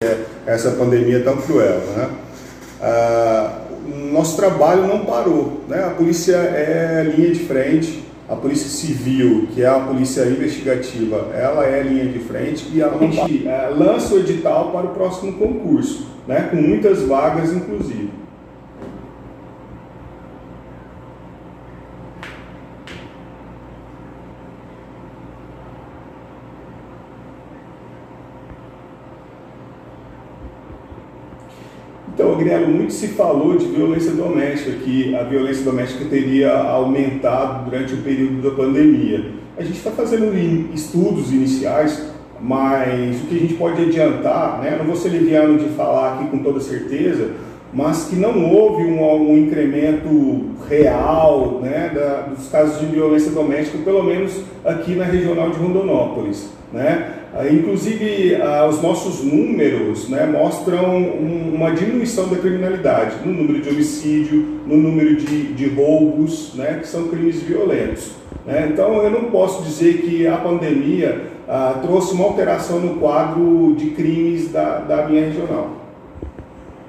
É essa pandemia tão cruel. Né? Ah, nosso trabalho não parou. Né? A polícia é linha de frente, a polícia civil, que é a polícia investigativa, ela é linha de frente e a gente é, lança o edital para o próximo concurso, né? com muitas vagas inclusive. Então, Grelo, muito se falou de violência doméstica, que a violência doméstica teria aumentado durante o período da pandemia. A gente está fazendo estudos iniciais, mas o que a gente pode adiantar, né, não vou ser liviano de falar aqui com toda certeza, mas que não houve um, um incremento real né, da, dos casos de violência doméstica, pelo menos aqui na regional de Rondonópolis. Né? Ah, inclusive, ah, os nossos números né, mostram um, uma diminuição da criminalidade no número de homicídio, no número de, de roubos, né, que são crimes violentos. Né? Então, eu não posso dizer que a pandemia ah, trouxe uma alteração no quadro de crimes da, da minha regional.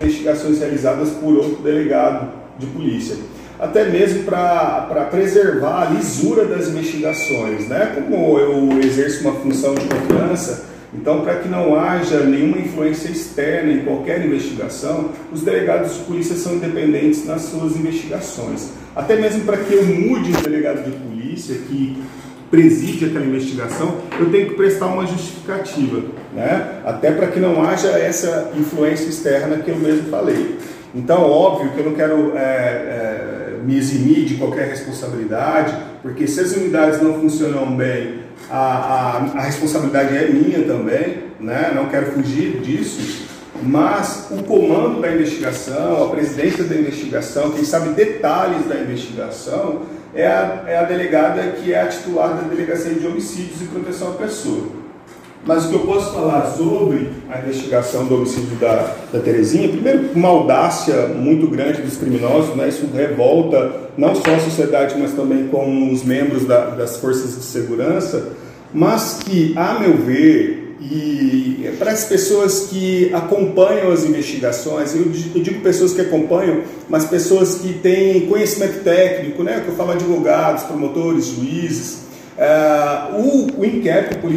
Investigações realizadas por outro delegado de polícia até mesmo para preservar a lisura das investigações. Né? Como eu exerço uma função de confiança, então, para que não haja nenhuma influência externa em qualquer investigação, os delegados de polícia são independentes nas suas investigações. Até mesmo para que eu mude um delegado de polícia que preside aquela investigação, eu tenho que prestar uma justificativa, né? até para que não haja essa influência externa que eu mesmo falei. Então, óbvio que eu não quero é, é, me eximir de qualquer responsabilidade, porque se as unidades não funcionam bem, a, a, a responsabilidade é minha também, né? não quero fugir disso, mas o comando da investigação, a presidência da investigação, quem sabe detalhes da investigação, é a, é a delegada que é a titular da Delegacia de Homicídios e Proteção à Pessoa. Mas o que eu posso falar sobre a investigação do homicídio da, da Terezinha, primeiro, uma audácia muito grande dos criminosos, né? isso revolta não só a sociedade, mas também com os membros da, das forças de segurança, mas que, a meu ver, e para as pessoas que acompanham as investigações, eu digo pessoas que acompanham, mas pessoas que têm conhecimento técnico, né? que eu falo advogados, promotores, juízes, uh, o, o inquérito policial